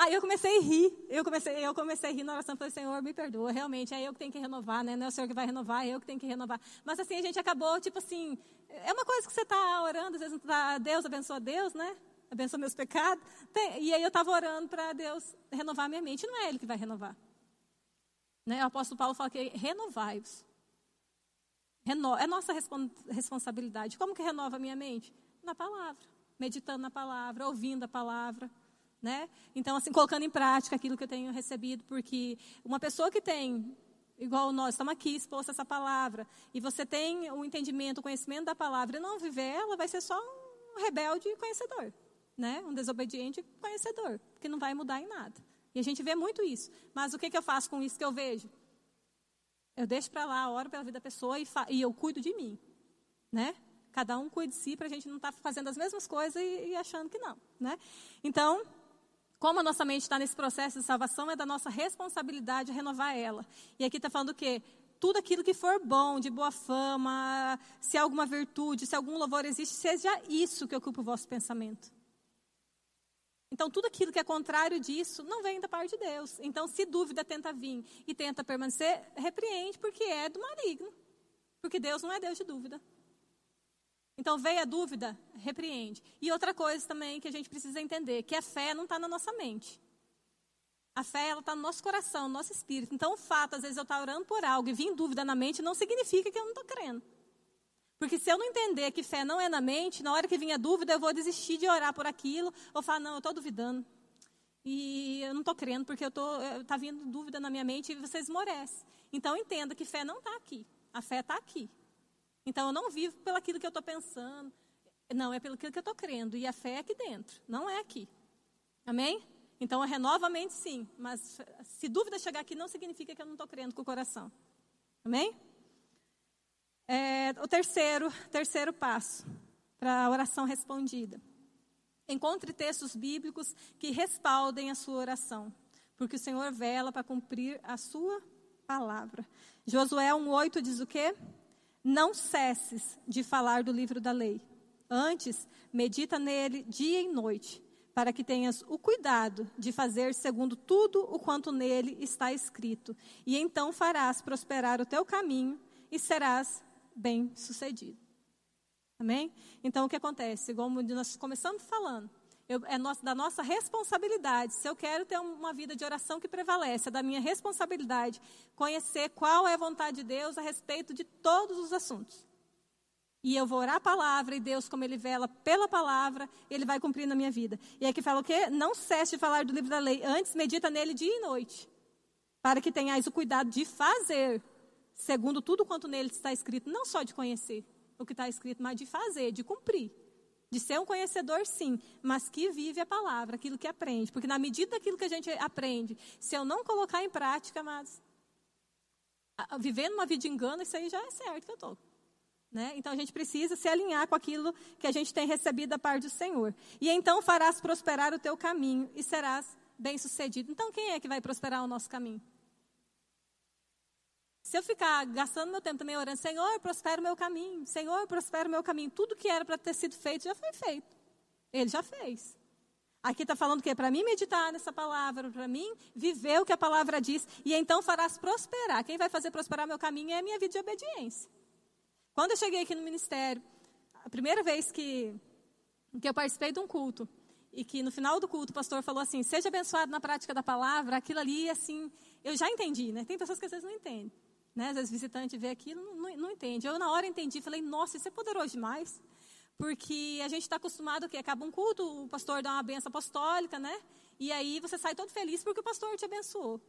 Aí eu comecei a rir, eu comecei, eu comecei a rir na oração, falei, Senhor, me perdoa, realmente, é eu que tenho que renovar, né? Não é o Senhor que vai renovar, é eu que tenho que renovar. Mas assim, a gente acabou, tipo assim, é uma coisa que você está orando, às vezes tá, Deus abençoa Deus, né? Abençoa meus pecados. Tem, e aí eu estava orando para Deus renovar minha mente. Não é Ele que vai renovar. Né? O apóstolo Paulo fala que renovai-os. Reno, é nossa responsabilidade. Como que renova a minha mente? Na palavra. Meditando na palavra, ouvindo a palavra. Né? Então, assim, colocando em prática aquilo que eu tenho recebido, porque uma pessoa que tem igual nós estamos aqui exposto a essa palavra, e você tem o entendimento, o conhecimento da palavra e não viver ela, vai ser só um rebelde conhecedor, né? Um desobediente conhecedor, que não vai mudar em nada. E a gente vê muito isso. Mas o que, que eu faço com isso que eu vejo? Eu deixo para lá, oro pela vida da pessoa e, e, eu cuido de mim, né? Cada um cuida de si para a gente não estar tá fazendo as mesmas coisas e, e achando que não, né? Então, como a nossa mente está nesse processo de salvação, é da nossa responsabilidade renovar ela. E aqui está falando o quê? Tudo aquilo que for bom, de boa fama, se há alguma virtude, se algum louvor existe, seja isso que ocupe o vosso pensamento. Então, tudo aquilo que é contrário disso não vem da parte de Deus. Então, se dúvida tenta vir e tenta permanecer, repreende, porque é do maligno. Porque Deus não é Deus de dúvida. Então, veio a dúvida, repreende. E outra coisa também que a gente precisa entender, que a fé não está na nossa mente. A fé, ela está no nosso coração, no nosso espírito. Então, o fato, às vezes, eu estar tá orando por algo e vir dúvida na mente, não significa que eu não estou crendo. Porque se eu não entender que fé não é na mente, na hora que vinha dúvida, eu vou desistir de orar por aquilo, ou falar, não, eu estou duvidando. E eu não estou crendo, porque está vindo dúvida na minha mente e você esmorece. Então, entenda que fé não está aqui. A fé está aqui. Então eu não vivo pelo aquilo que eu estou pensando. Não, é pelo que eu estou crendo. E a fé é aqui dentro, não é aqui. Amém? Então eu a mente sim. Mas se dúvida chegar aqui, não significa que eu não estou crendo com o coração. Amém? É, o terceiro, terceiro passo para a oração respondida. Encontre textos bíblicos que respaldem a sua oração, porque o Senhor vela para cumprir a sua palavra. Josué 1,8 diz o quê? Não cesses de falar do livro da lei. Antes, medita nele dia e noite, para que tenhas o cuidado de fazer segundo tudo o quanto nele está escrito. E então farás prosperar o teu caminho e serás bem-sucedido. Amém? Então, o que acontece? Como nós começamos falando, Eu, é no, da nossa responsabilidade. Se eu quero ter uma vida de oração que prevalece, é da minha responsabilidade conhecer qual é a vontade de Deus a respeito de todos os assuntos. E eu vou orar a palavra, e Deus, como Ele vela pela palavra, Ele vai cumprir na minha vida. E aqui fala o quê? Não cesse de falar do livro da lei. Antes, medita nele dia e noite. Para que tenhais o cuidado de fazer, segundo tudo quanto nele está escrito. Não só de conhecer o que está escrito, mas de fazer, de cumprir. De ser um conhecedor, sim, mas que vive a palavra, aquilo que aprende. Porque na medida daquilo que a gente aprende, se eu não colocar em prática, mas vivendo uma vida de engano, isso aí já é certo que eu estou. Né? Então a gente precisa se alinhar com aquilo que a gente tem recebido da parte do Senhor. E então farás prosperar o teu caminho e serás bem-sucedido. Então quem é que vai prosperar o nosso caminho? Se eu ficar gastando meu tempo também orando, Senhor, prospera o meu caminho, Senhor, prospera o meu caminho, tudo que era para ter sido feito já foi feito. Ele já fez. Aqui está falando que é para mim meditar nessa palavra, para mim viver o que a palavra diz, e então farás prosperar. Quem vai fazer prosperar meu caminho é a minha vida de obediência. Quando eu cheguei aqui no ministério, a primeira vez que, que eu participei de um culto, e que no final do culto o pastor falou assim: seja abençoado na prática da palavra, aquilo ali, assim, eu já entendi, né? Tem pessoas que às vezes não entendem. Né? Às vezes visitante vê aquilo, não, não, entende. Eu na hora entendi, falei, nossa, isso é poderoso demais. Porque a gente está acostumado que acaba um culto, o pastor dá uma benção apostólica, né? E aí você sai todo feliz porque o pastor te abençoou.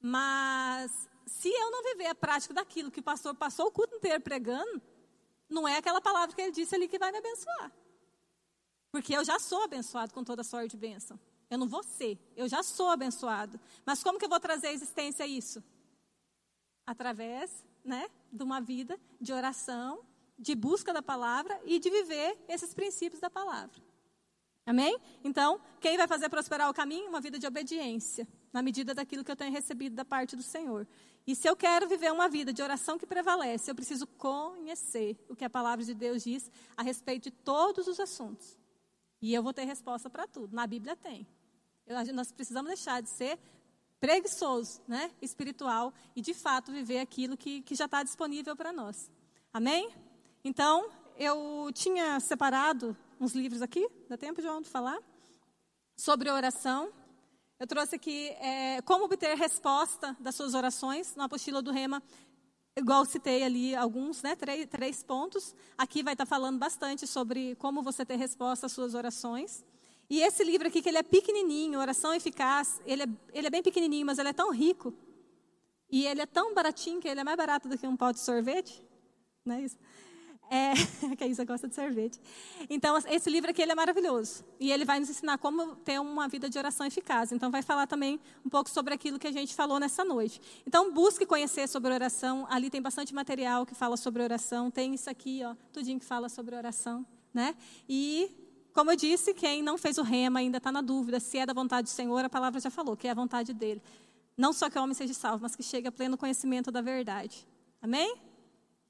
Mas se eu não viver a prática daquilo que o pastor passou o culto inteiro pregando, não é aquela palavra que ele disse ali que vai me abençoar. Porque eu já sou abençoado com toda sorte de bênção. Eu não vou ser, eu já sou abençoado. Mas como que eu vou trazer à existência isso? Através né, de uma vida de oração, de busca da palavra e de viver esses princípios da palavra. Amém? Então, quem vai fazer prosperar o caminho? Uma vida de obediência, na medida daquilo que eu tenho recebido da parte do Senhor. E se eu quero viver uma vida de oração que prevalece, eu preciso conhecer o que a palavra de Deus diz a respeito de todos os assuntos. E eu vou ter resposta para tudo. Na Bíblia tem. Eu, nós precisamos deixar de ser preguiçoso, né, espiritual, e de fato viver aquilo que, que já está disponível para nós. Amém? Então, eu tinha separado uns livros aqui, dá tempo, João, de falar? Sobre oração. Eu trouxe aqui é, como obter resposta das suas orações, na apostila do Rema, igual citei ali alguns, né, três, três pontos. Aqui vai estar tá falando bastante sobre como você ter resposta às suas orações. E esse livro aqui, que ele é pequenininho, Oração Eficaz, ele é, ele é bem pequenininho, mas ele é tão rico. E ele é tão baratinho que ele é mais barato do que um pau de sorvete. Não é isso? É, que a Isa gosta de sorvete. Então, esse livro aqui ele é maravilhoso. E ele vai nos ensinar como ter uma vida de oração eficaz. Então, vai falar também um pouco sobre aquilo que a gente falou nessa noite. Então, busque conhecer sobre oração. Ali tem bastante material que fala sobre oração. Tem isso aqui, ó, tudinho que fala sobre oração. Né? E como eu disse, quem não fez o rema ainda está na dúvida se é da vontade do Senhor, a palavra já falou, que é a vontade dele. Não só que o homem seja salvo, mas que chegue a pleno conhecimento da verdade. Amém?